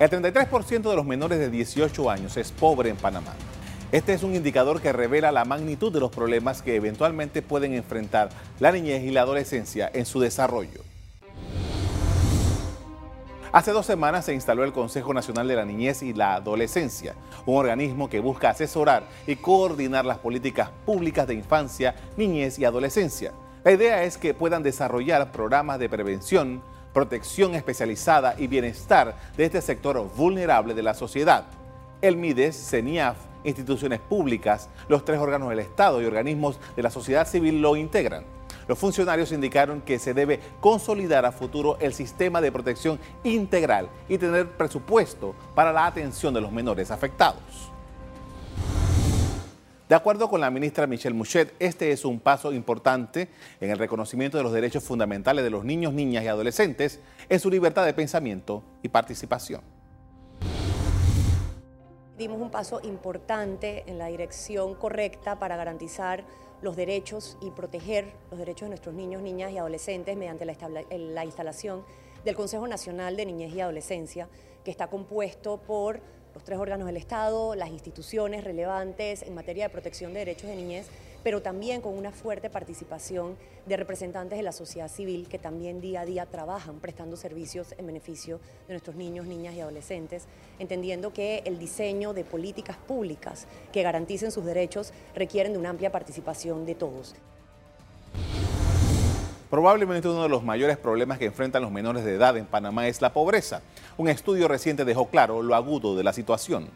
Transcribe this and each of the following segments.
El 33% de los menores de 18 años es pobre en Panamá. Este es un indicador que revela la magnitud de los problemas que eventualmente pueden enfrentar la niñez y la adolescencia en su desarrollo. Hace dos semanas se instaló el Consejo Nacional de la Niñez y la Adolescencia, un organismo que busca asesorar y coordinar las políticas públicas de infancia, niñez y adolescencia. La idea es que puedan desarrollar programas de prevención, protección especializada y bienestar de este sector vulnerable de la sociedad. El MIDES, CENIAF, instituciones públicas, los tres órganos del Estado y organismos de la sociedad civil lo integran. Los funcionarios indicaron que se debe consolidar a futuro el sistema de protección integral y tener presupuesto para la atención de los menores afectados. De acuerdo con la ministra Michelle Mouchet, este es un paso importante en el reconocimiento de los derechos fundamentales de los niños, niñas y adolescentes en su libertad de pensamiento y participación. Dimos un paso importante en la dirección correcta para garantizar los derechos y proteger los derechos de nuestros niños, niñas y adolescentes mediante la, instalación del Consejo Nacional de Niñez y Adolescencia, que está compuesto por los tres órganos del Estado, las instituciones relevantes en materia de protección de derechos de niñez, pero también con una fuerte participación de representantes de la sociedad civil que también día a día trabajan prestando servicios en beneficio de nuestros niños, niñas y adolescentes, entendiendo que el diseño de políticas públicas que garanticen sus derechos requieren de una amplia participación de todos. Probablemente uno de los mayores problemas que enfrentan los menores de edad en Panamá es la pobreza. Un estudio reciente dejó claro lo agudo de la situación.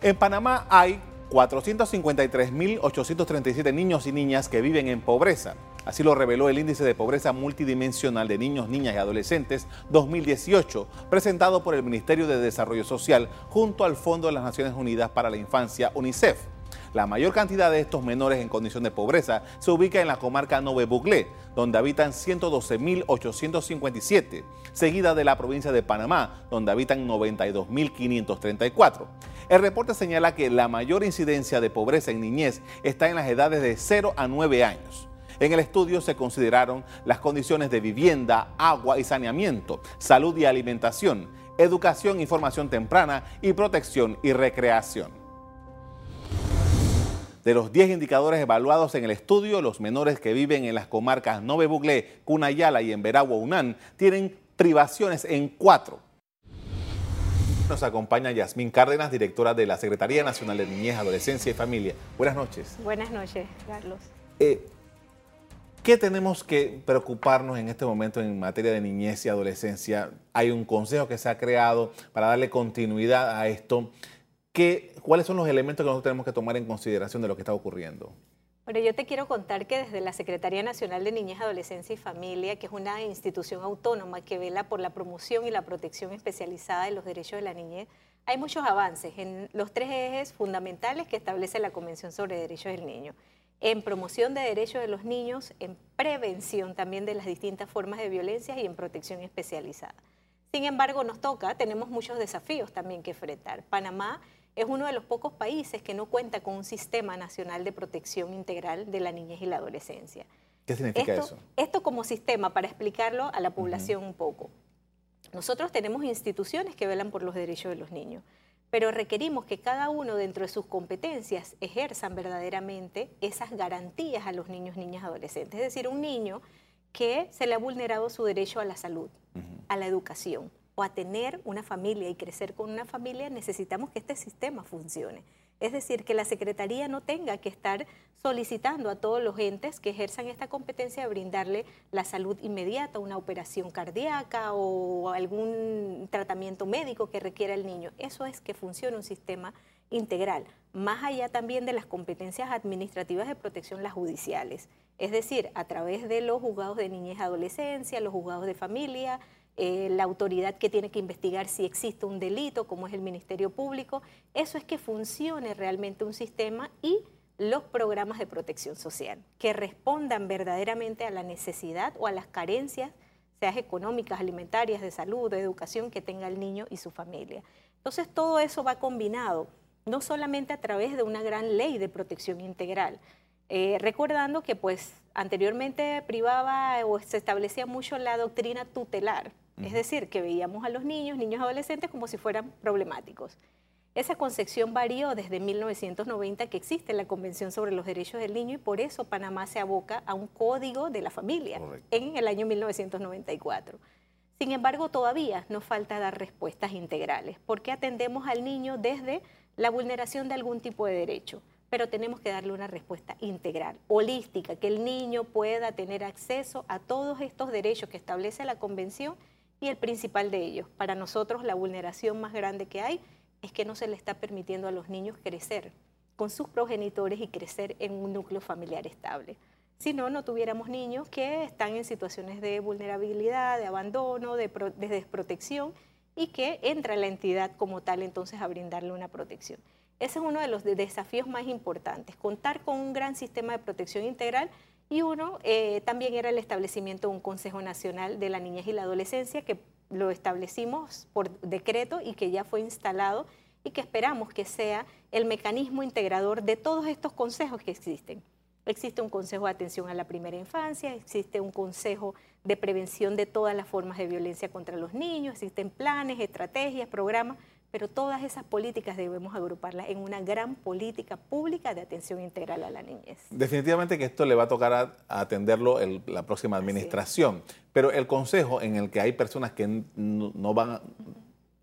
En Panamá hay 453.837 niños y niñas que viven en pobreza. Así lo reveló el Índice de Pobreza Multidimensional de Niños, Niñas y Adolescentes 2018, presentado por el Ministerio de Desarrollo Social junto al Fondo de las Naciones Unidas para la Infancia, UNICEF. La mayor cantidad de estos menores en condición de pobreza se ubica en la comarca Nove Buglé, donde habitan 112.857, seguida de la provincia de Panamá, donde habitan 92.534. El reporte señala que la mayor incidencia de pobreza en niñez está en las edades de 0 a 9 años. En el estudio se consideraron las condiciones de vivienda, agua y saneamiento, salud y alimentación, educación y formación temprana y protección y recreación. De los 10 indicadores evaluados en el estudio, los menores que viven en las comarcas Nove Buglé, Cunayala y en Veragua Unán tienen privaciones en cuatro. Nos acompaña Yasmín Cárdenas, directora de la Secretaría Nacional de Niñez, Adolescencia y Familia. Buenas noches. Buenas noches, Carlos. Eh, ¿Qué tenemos que preocuparnos en este momento en materia de niñez y adolescencia? Hay un consejo que se ha creado para darle continuidad a esto. ¿Cuáles son los elementos que nosotros tenemos que tomar en consideración de lo que está ocurriendo? Bueno, yo te quiero contar que desde la Secretaría Nacional de Niñez, Adolescencia y Familia, que es una institución autónoma que vela por la promoción y la protección especializada de los derechos de la niñez, hay muchos avances en los tres ejes fundamentales que establece la Convención sobre Derechos del Niño. En promoción de derechos de los niños, en prevención también de las distintas formas de violencia y en protección especializada. Sin embargo, nos toca, tenemos muchos desafíos también que enfrentar. Panamá es uno de los pocos países que no cuenta con un sistema nacional de protección integral de la niñez y la adolescencia. ¿Qué significa eso? Esto como sistema, para explicarlo a la población un poco. Nosotros tenemos instituciones que velan por los derechos de los niños, pero requerimos que cada uno dentro de sus competencias ejerzan verdaderamente esas garantías a los niños, niñas, adolescentes. Es decir, un niño que se le ha vulnerado su derecho a la salud, a la educación, o a tener una familia y crecer con una familia, necesitamos que este sistema funcione. Es decir, que la Secretaría no tenga que estar solicitando a todos los entes que ejerzan esta competencia de brindarle la salud inmediata, una operación cardíaca o algún tratamiento médico que requiera el niño. Eso es que funcione un sistema integral, más allá también de las competencias administrativas de protección, las judiciales. Es decir, a través de los juzgados de niñez y adolescencia, los juzgados de familia, eh, la autoridad que tiene que investigar si existe un delito, como es el Ministerio Público. Eso es que funcione realmente un sistema y los programas de protección social, que respondan verdaderamente a la necesidad o a las carencias, sean económicas, alimentarias, de salud, de educación que tenga el niño y su familia. Entonces todo eso va combinado, no solamente a través de una gran ley de protección integral, eh, recordando que pues anteriormente privaba o se establecía mucho la doctrina tutelar, Es decir, que veíamos a los niños, niños adolescentes, como si fueran problemáticos. Esa concepción varió desde 1990 que existe la Convención sobre los Derechos del Niño y por eso Panamá se aboca a un código de la familia en el año 1994. Sin embargo, todavía nos falta dar respuestas integrales, porque atendemos al niño desde la vulneración de algún tipo de derecho, pero tenemos que darle una respuesta integral, holística, que el niño pueda tener acceso a todos estos derechos que establece la Convención y el principal de ellos. Para nosotros la vulneración más grande que hay es que no se le está permitiendo a los niños crecer con sus progenitores y crecer en un núcleo familiar estable. Si no, no tuviéramos niños que están en situaciones de vulnerabilidad, de abandono, de, desprotección y que entra la entidad como tal entonces a brindarle una protección. Ese es uno de los desafíos más importantes, contar con un gran sistema de protección integral y uno eh, también era el establecimiento de un Consejo Nacional de la Niñez y la Adolescencia que lo establecimos por decreto y que ya fue instalado y que esperamos que sea el mecanismo integrador de todos estos consejos que existen. Existe un consejo de atención a la primera infancia, existe un consejo de prevención de todas las formas de violencia contra los niños, existen planes, estrategias, programas, pero todas esas políticas debemos agruparlas en una gran política pública de atención integral a la niñez. Definitivamente que esto le va a tocar a, atenderlo la próxima administración, pero el consejo en el que hay personas que no, van,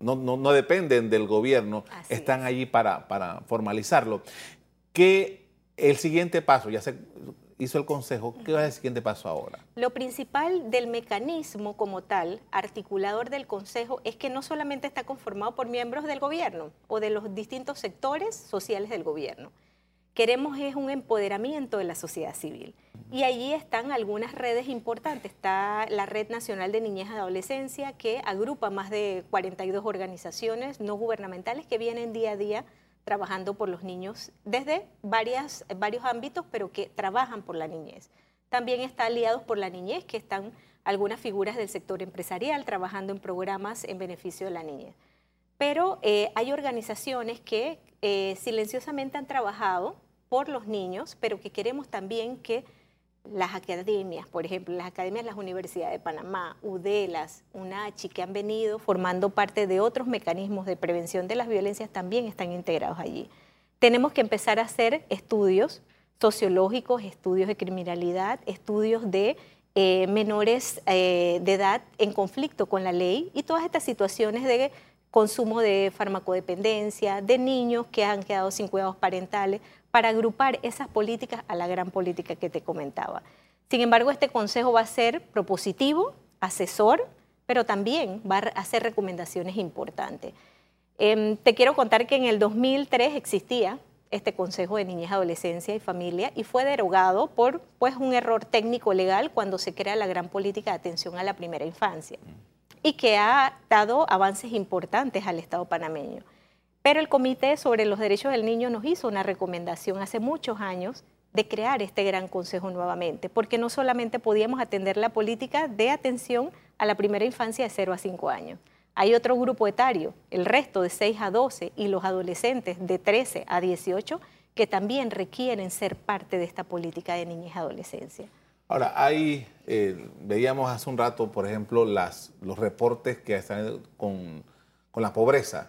no, no, dependen del gobierno, están allí para, para formalizarlo. ¿Qué el siguiente paso? Ya se hizo el Consejo, ¿qué va a el siguiente paso ahora? Lo principal del mecanismo como tal, articulador del Consejo, es que no solamente está conformado por miembros del gobierno o de los distintos sectores sociales del gobierno. Queremos es un empoderamiento de la sociedad civil. Y allí están algunas redes importantes. Está la Red Nacional de Niñez y Adolescencia, que agrupa más de 42 organizaciones no gubernamentales que vienen día a día trabajando por los niños desde varias, varios ámbitos, pero que trabajan por la niñez. También está Aliados por la Niñez, que están algunas figuras del sector empresarial trabajando en programas en beneficio de la niñez. Pero eh, hay organizaciones que eh, silenciosamente han trabajado por los niños, pero que queremos también que las academias, por ejemplo, las academias de las universidades de Panamá, UDELAS, UNACHI, que han venido formando parte de otros mecanismos de prevención de las violencias, también están integrados allí. Tenemos que empezar a hacer estudios sociológicos, estudios de criminalidad, estudios de eh, menores eh, de edad en conflicto con la ley y todas estas situaciones de consumo de farmacodependencia, de niños que han quedado sin cuidados parentales, para agrupar esas políticas a la gran política que te comentaba. Sin embargo, este consejo va a ser propositivo, asesor, pero también va a hacer recomendaciones importantes. Em, te quiero contar que en el 2003 existía este Consejo de Niñez, Adolescencia y Familia y fue derogado por pues, un error técnico legal cuando se crea la gran política de atención a la primera infancia y que ha dado avances importantes al Estado panameño. Pero el Comité sobre los Derechos del Niño nos hizo una recomendación hace muchos años de crear este gran consejo nuevamente, porque no solamente podíamos atender la política de atención a la primera infancia de 0 a 5 años. Hay otro grupo etario, el resto de 6 a 12 y los adolescentes de 13 a 18, que también requieren ser parte de esta política de niñez y adolescencia. Ahora, hay, eh, veíamos hace un rato, por ejemplo, las, los reportes que están con, con la pobreza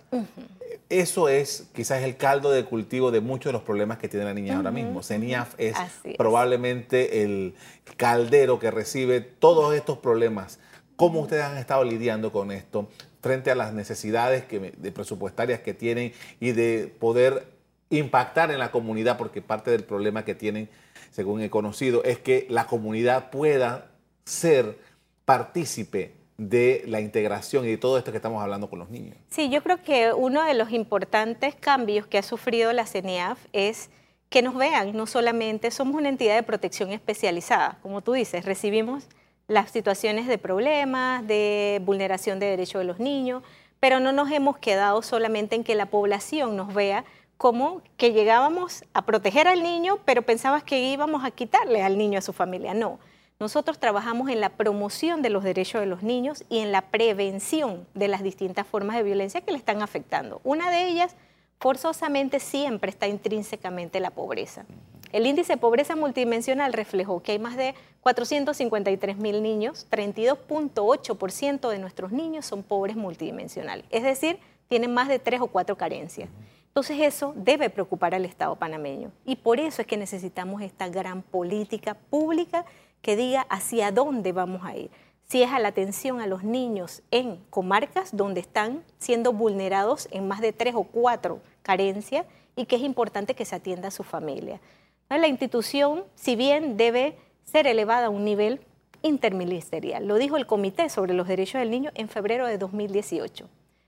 eso es quizás el caldo de cultivo de muchos de los problemas que tiene la niña ahora mismo. CENIAF es, probablemente el caldero que recibe todos estos problemas. ¿Cómo ustedes han estado lidiando con esto frente a las necesidades que, de presupuestarias que tienen y de poder impactar en la comunidad? Porque parte del problema que tienen, según he conocido, es que la comunidad pueda ser partícipe de la integración y de todo esto que estamos hablando con los niños. Sí, yo creo que uno de los importantes cambios que ha sufrido la CENIAF es que nos vean, no solamente somos una entidad de protección especializada, como tú dices, recibimos las situaciones de problemas, de vulneración de derechos de los niños, pero no nos hemos quedado solamente en que la población nos vea como que llegábamos a proteger al niño, pero pensabas que íbamos a quitarle al niño a su familia. No, nosotros trabajamos en la promoción de los derechos de los niños y en la prevención de las distintas formas de violencia que le están afectando. Una de ellas, forzosamente, siempre está intrínsecamente la pobreza. El índice de pobreza multidimensional reflejó que hay más de 453 mil niños, 32.8% de nuestros niños son pobres multidimensionales, es decir, tienen más de tres o cuatro carencias. Entonces eso debe preocupar al Estado panameño y por eso es que necesitamos esta gran política pública que diga hacia dónde vamos a ir. Si es a la atención a los niños en comarcas donde están siendo vulnerados en más de tres o cuatro carencias y que es importante que se atienda a su familia. La institución, si bien debe ser elevada a un nivel interministerial, lo dijo el Comité sobre los Derechos del Niño en febrero de 2018,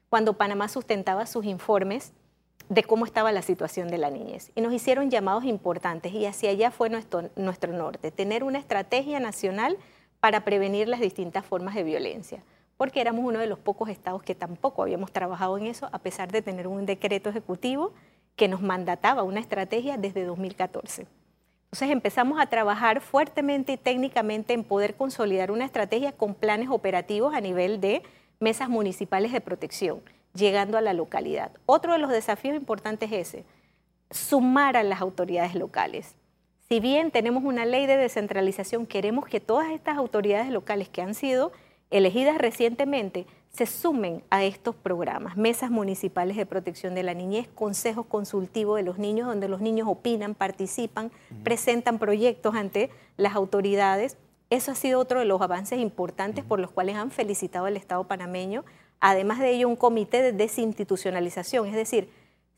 cuando Panamá sustentaba sus informes de cómo estaba la situación de la niñez. Y nos hicieron llamados importantes y hacia allá fue nuestro, nuestro norte, tener una estrategia nacional para prevenir las distintas formas de violencia, porque éramos uno de los pocos estados que tampoco habíamos trabajado en eso, a pesar de tener un decreto ejecutivo que nos mandataba una estrategia desde 2014. Entonces empezamos a trabajar fuertemente y técnicamente en poder consolidar una estrategia con planes operativos a nivel de mesas municipales de protección, llegando a la localidad. Otro de los desafíos importantes es ese, sumar a las autoridades locales. Si bien tenemos una ley de descentralización, queremos que todas estas autoridades locales que han sido elegidas recientemente se sumen a estos programas, mesas municipales de protección de la niñez, consejos consultivos de los niños, donde los niños opinan, participan, presentan proyectos ante las autoridades. Eso ha sido otro de los avances importantes por los cuales han felicitado al Estado panameño. Además de ello, un comité de desinstitucionalización, es decir,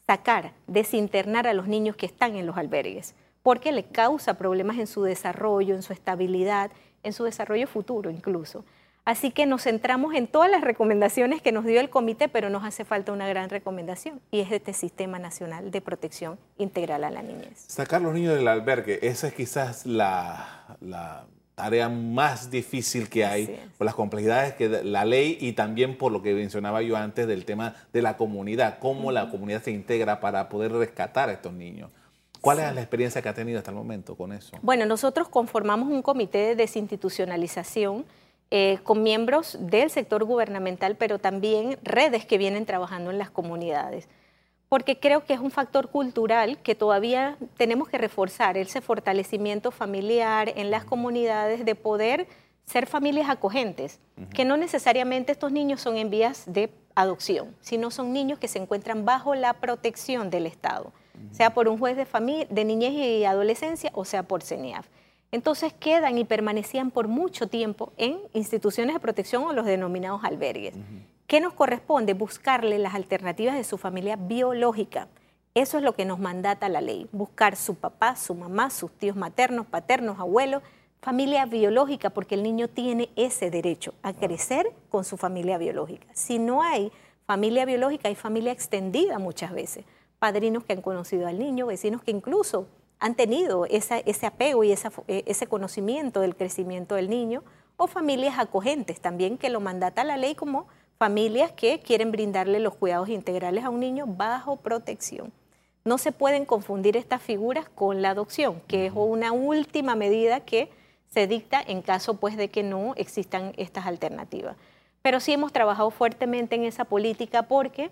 sacar, desinternar a los niños que están en los albergues, porque le causa problemas en su desarrollo, en su estabilidad, en su desarrollo futuro incluso. Así que nos centramos en todas las recomendaciones que nos dio el comité, pero nos hace falta una gran recomendación y es este Sistema Nacional de Protección Integral a la Niñez. Sacar los niños del albergue, esa es quizás la, tarea más difícil que hay por las complejidades que la ley y también por lo que mencionaba yo antes del tema de la comunidad, cómo la comunidad se integra para poder rescatar a estos niños. ¿Cuál es la experiencia que ha tenido hasta el momento con eso? Bueno, nosotros conformamos un comité de desinstitucionalización eh, con miembros del sector gubernamental, pero también redes que vienen trabajando en las comunidades. Porque creo que es un factor cultural que todavía tenemos que reforzar, ese fortalecimiento familiar en las comunidades de poder ser familias acogentes, que no necesariamente estos niños son en vías de adopción, sino son niños que se encuentran bajo la protección del Estado, sea por un juez de, de niñez y adolescencia o sea por CENIAF entonces quedan y permanecían por mucho tiempo en instituciones de protección o los denominados albergues. ¿Qué nos corresponde? Buscarle las alternativas de su familia biológica. Eso es lo que nos mandata la ley, buscar su papá, su mamá, sus tíos maternos, paternos, abuelos, familia biológica, porque el niño tiene ese derecho a crecer con su familia biológica. Si no hay familia biológica, hay familia extendida muchas veces, padrinos que han conocido al niño, vecinos que incluso han tenido ese apego y e, ese conocimiento del crecimiento del niño, o familias acogentes también que lo mandata la ley como familias que quieren brindarle los cuidados integrales a un niño bajo protección. No se pueden confundir estas figuras con la adopción, que es una última medida que se dicta en caso pues de que no existan estas alternativas. Pero sí hemos trabajado fuertemente en esa política porque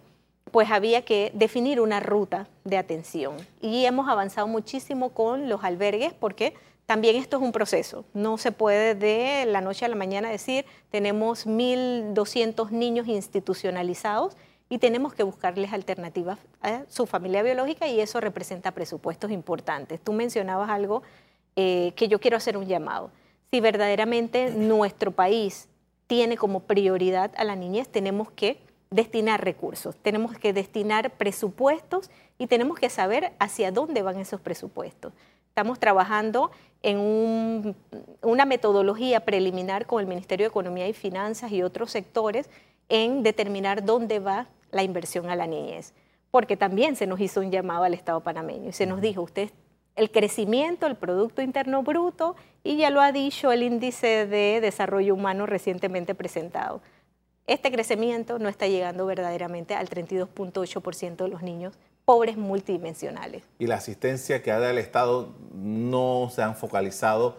pues había que definir una ruta de atención. Y hemos avanzado muchísimo con los albergues porque también esto es un proceso. No se puede de la noche a la mañana decir, tenemos 1.200 niños institucionalizados y tenemos que buscarles alternativas a su familia biológica y eso representa presupuestos importantes. Tú mencionabas algo eh, que yo quiero hacer un llamado. Si verdaderamente nuestro país tiene como prioridad a la niñez, tenemos que destinar recursos, tenemos que destinar presupuestos y tenemos que saber hacia dónde van esos presupuestos. Estamos trabajando en una metodología preliminar con el Ministerio de Economía y Finanzas y otros sectores en determinar dónde va la inversión a la niñez, porque también se nos hizo un llamado al Estado panameño y se nos dijo, usted el crecimiento, el Producto Interno Bruto y ya lo ha dicho el índice de desarrollo humano recientemente presentado. Este crecimiento no está llegando verdaderamente al 32.8% de los niños pobres multidimensionales. Y la asistencia que ha dado el Estado no se han focalizado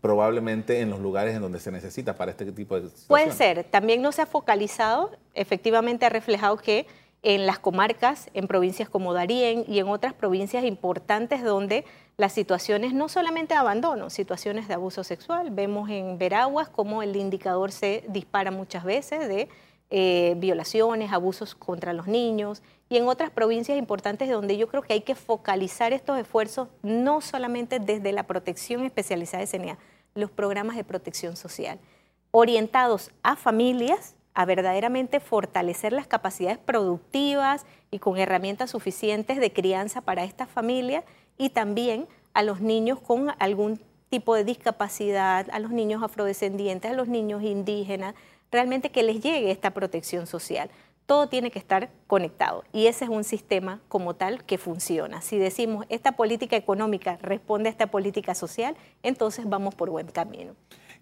probablemente en los lugares en donde se necesita para este tipo de situaciones. Puede ser, también no se ha focalizado, efectivamente ha reflejado que en las comarcas, en provincias como Darién y en otras provincias importantes donde las situaciones no solamente de abandono, situaciones de abuso sexual. Vemos en Veraguas cómo el indicador se dispara muchas veces de eh, violaciones, abusos contra los niños y en otras provincias importantes donde yo creo que hay que focalizar estos esfuerzos no solamente desde la protección especializada de CNA, los programas de protección social, orientados a familias, a verdaderamente fortalecer las capacidades productivas y con herramientas suficientes de crianza para estas familias y también a los niños con algún tipo de discapacidad, a los niños afrodescendientes, a los niños indígenas, realmente que les llegue esta protección social. Todo tiene que estar conectado y ese es un sistema como tal que funciona. Si decimos esta política económica responde a esta política social, entonces vamos por buen camino.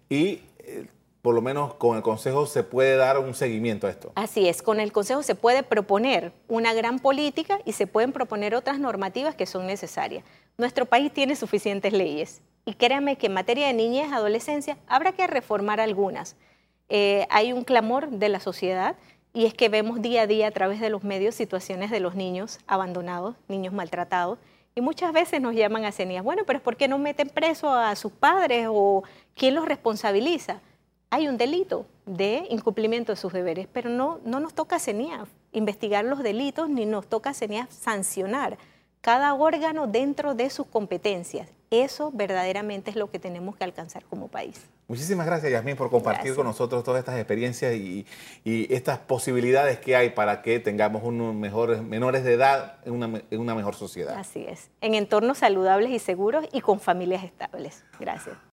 Y eh, por lo menos con el Consejo se puede dar un seguimiento a esto. Así es, con el Consejo se puede proponer una gran política y se pueden proponer otras normativas que son necesarias. Nuestro país tiene suficientes leyes y créanme que en materia de niñez y adolescencia habrá que reformar algunas. Eh, hay un clamor de la sociedad y es que vemos día a día a través de los medios situaciones de los niños abandonados, niños maltratados, y muchas veces nos llaman a CENIAS, bueno, pero ¿por qué no meten preso a sus padres o quién los responsabiliza? hay un delito de incumplimiento de sus deberes, pero no, no nos toca CENIAF investigar los delitos ni nos toca CENIAF sancionar cada órgano dentro de sus competencias. Eso verdaderamente es lo que tenemos que alcanzar como país. Muchísimas gracias, Yasmín, por compartir con nosotros todas estas experiencias y, estas posibilidades que hay para que tengamos unos mejores, menores de edad en una, en una mejor sociedad. Así es, en entornos saludables y seguros y con familias estables. Gracias.